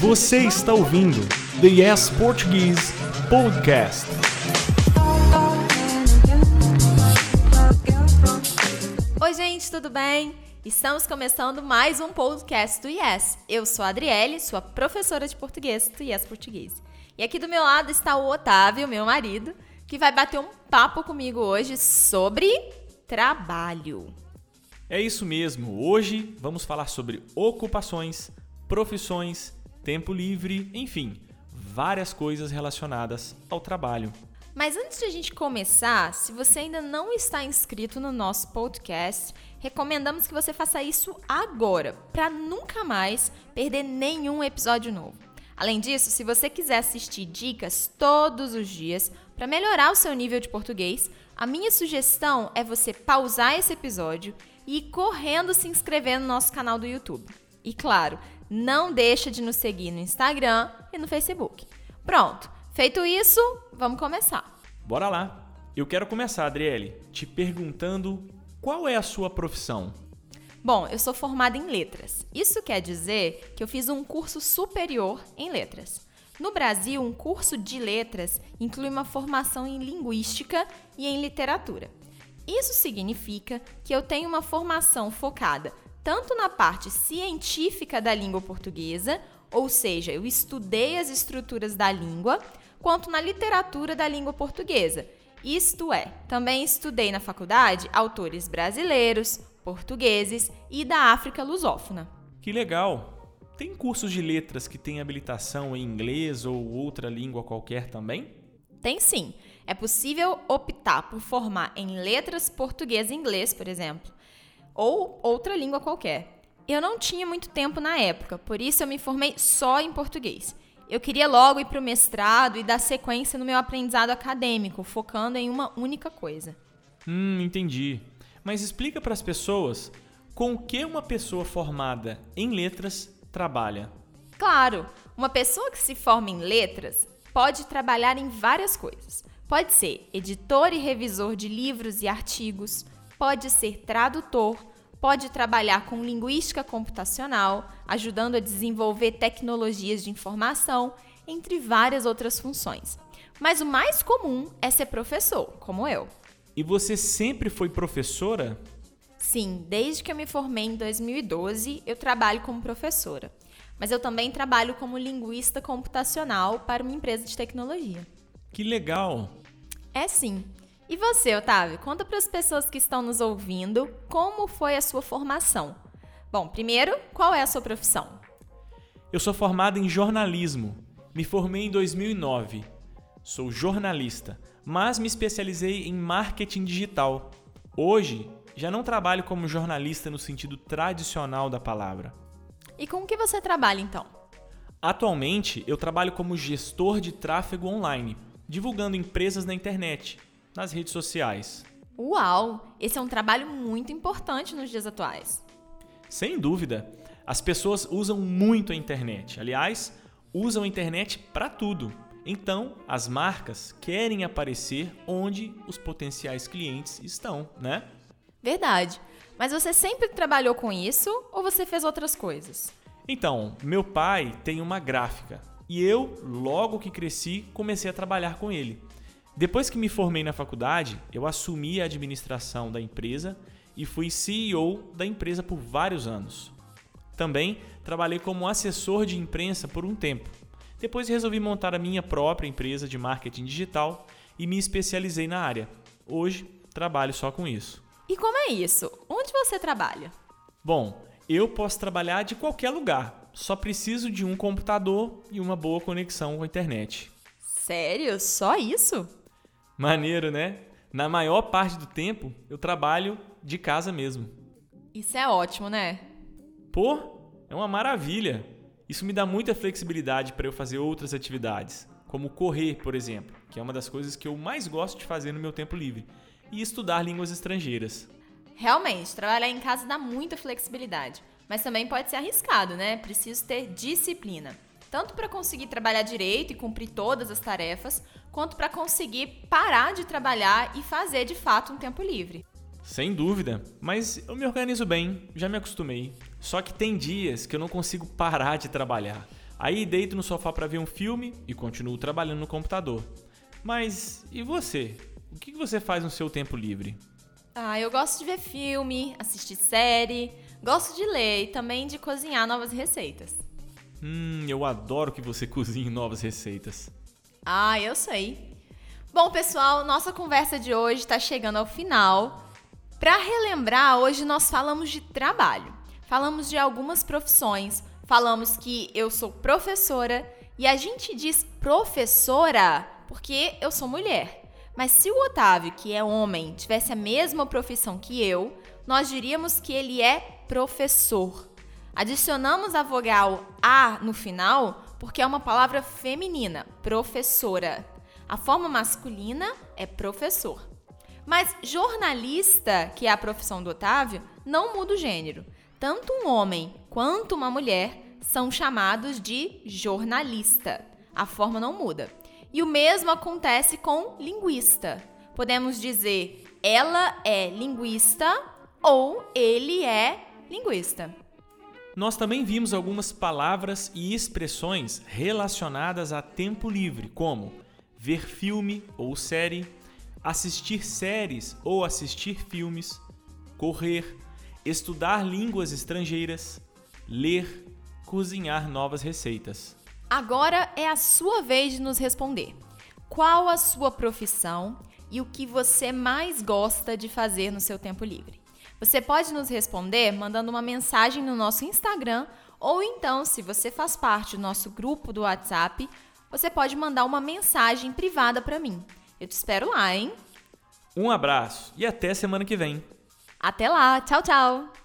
Você está ouvindo The Yes Portuguese Podcast. Oi, gente, tudo bem? Estamos começando mais um podcast do Yes. Eu sou a Adriele, sua professora de português do Yes Português. E aqui do meu lado está o Otávio, meu marido, que vai bater um papo comigo hoje sobre trabalho. É isso mesmo. Hoje vamos falar sobre ocupações, profissões, tempo livre, enfim, várias coisas relacionadas ao trabalho. Mas antes de a gente começar, se você ainda não está inscrito no nosso podcast, recomendamos que você faça isso agora, para nunca mais perder nenhum episódio novo. Além disso, se você quiser assistir dicas todos os dias para melhorar o seu nível de português, a minha sugestão é você pausar esse episódio e correndo se inscrever no nosso canal do YouTube. E claro, não deixa de nos seguir no Instagram e no Facebook. Pronto, feito isso, vamos começar. Bora lá. Eu quero começar, Adriele, te perguntando qual é a sua profissão. Bom, eu sou formada em letras. Isso quer dizer que eu fiz um curso superior em letras. No Brasil, um curso de letras inclui uma formação em linguística e em literatura. Isso significa que eu tenho uma formação focada tanto na parte científica da língua portuguesa, ou seja, eu estudei as estruturas da língua, quanto na literatura da língua portuguesa. Isto é, também estudei na faculdade autores brasileiros, portugueses e da África lusófona. Que legal! Tem cursos de letras que têm habilitação em inglês ou outra língua qualquer também? Tem sim. É possível optar por formar em letras português e inglês, por exemplo, ou outra língua qualquer. Eu não tinha muito tempo na época, por isso eu me formei só em português. Eu queria logo ir para o mestrado e dar sequência no meu aprendizado acadêmico, focando em uma única coisa. Hum, entendi. Mas explica para as pessoas com o que uma pessoa formada em letras trabalha. Claro, uma pessoa que se forma em letras pode trabalhar em várias coisas. Pode ser editor e revisor de livros e artigos, pode ser tradutor, pode trabalhar com linguística computacional, ajudando a desenvolver tecnologias de informação, entre várias outras funções. Mas o mais comum é ser professor, como eu. E você sempre foi professora? Sim, desde que eu me formei em 2012, eu trabalho como professora mas eu também trabalho como linguista computacional para uma empresa de tecnologia. Que legal! É sim. E você, Otávio, conta para as pessoas que estão nos ouvindo como foi a sua formação. Bom, primeiro, qual é a sua profissão? Eu sou formado em jornalismo. Me formei em 2009. Sou jornalista, mas me especializei em marketing digital. Hoje, já não trabalho como jornalista no sentido tradicional da palavra. E com o que você trabalha então? Atualmente, eu trabalho como gestor de tráfego online, divulgando empresas na internet, nas redes sociais. Uau! Esse é um trabalho muito importante nos dias atuais. Sem dúvida. As pessoas usam muito a internet. Aliás, usam a internet para tudo. Então, as marcas querem aparecer onde os potenciais clientes estão, né? Verdade. Mas você sempre trabalhou com isso ou você fez outras coisas? Então, meu pai tem uma gráfica e eu, logo que cresci, comecei a trabalhar com ele. Depois que me formei na faculdade, eu assumi a administração da empresa e fui CEO da empresa por vários anos. Também trabalhei como assessor de imprensa por um tempo. Depois resolvi montar a minha própria empresa de marketing digital e me especializei na área. Hoje trabalho só com isso. E como é isso? Onde você trabalha? Bom, eu posso trabalhar de qualquer lugar. Só preciso de um computador e uma boa conexão com a internet. Sério? Só isso? Maneiro, né? Na maior parte do tempo, eu trabalho de casa mesmo. Isso é ótimo, né? Pô, é uma maravilha. Isso me dá muita flexibilidade para eu fazer outras atividades, como correr, por exemplo, que é uma das coisas que eu mais gosto de fazer no meu tempo livre e estudar línguas estrangeiras. Realmente, trabalhar em casa dá muita flexibilidade, mas também pode ser arriscado, né? Preciso ter disciplina. Tanto para conseguir trabalhar direito e cumprir todas as tarefas, quanto para conseguir parar de trabalhar e fazer de fato um tempo livre. Sem dúvida, mas eu me organizo bem, já me acostumei. Só que tem dias que eu não consigo parar de trabalhar. Aí deito no sofá para ver um filme e continuo trabalhando no computador. Mas e você? O que você faz no seu tempo livre? Ah, eu gosto de ver filme, assistir série, gosto de ler e também de cozinhar novas receitas. Hum, eu adoro que você cozinhe novas receitas. Ah, eu sei. Bom, pessoal, nossa conversa de hoje está chegando ao final. Para relembrar, hoje nós falamos de trabalho. Falamos de algumas profissões, falamos que eu sou professora e a gente diz professora porque eu sou mulher. Mas se o Otávio, que é homem, tivesse a mesma profissão que eu, nós diríamos que ele é professor. Adicionamos a vogal A no final porque é uma palavra feminina, professora. A forma masculina é professor. Mas jornalista, que é a profissão do Otávio, não muda o gênero. Tanto um homem quanto uma mulher são chamados de jornalista. A forma não muda. E o mesmo acontece com linguista. Podemos dizer ela é linguista ou ele é linguista. Nós também vimos algumas palavras e expressões relacionadas a tempo livre, como ver filme ou série, assistir séries ou assistir filmes, correr, estudar línguas estrangeiras, ler, cozinhar novas receitas. Agora é a sua vez de nos responder. Qual a sua profissão e o que você mais gosta de fazer no seu tempo livre? Você pode nos responder mandando uma mensagem no nosso Instagram ou então, se você faz parte do nosso grupo do WhatsApp, você pode mandar uma mensagem privada para mim. Eu te espero lá, hein? Um abraço e até semana que vem. Até lá, tchau, tchau!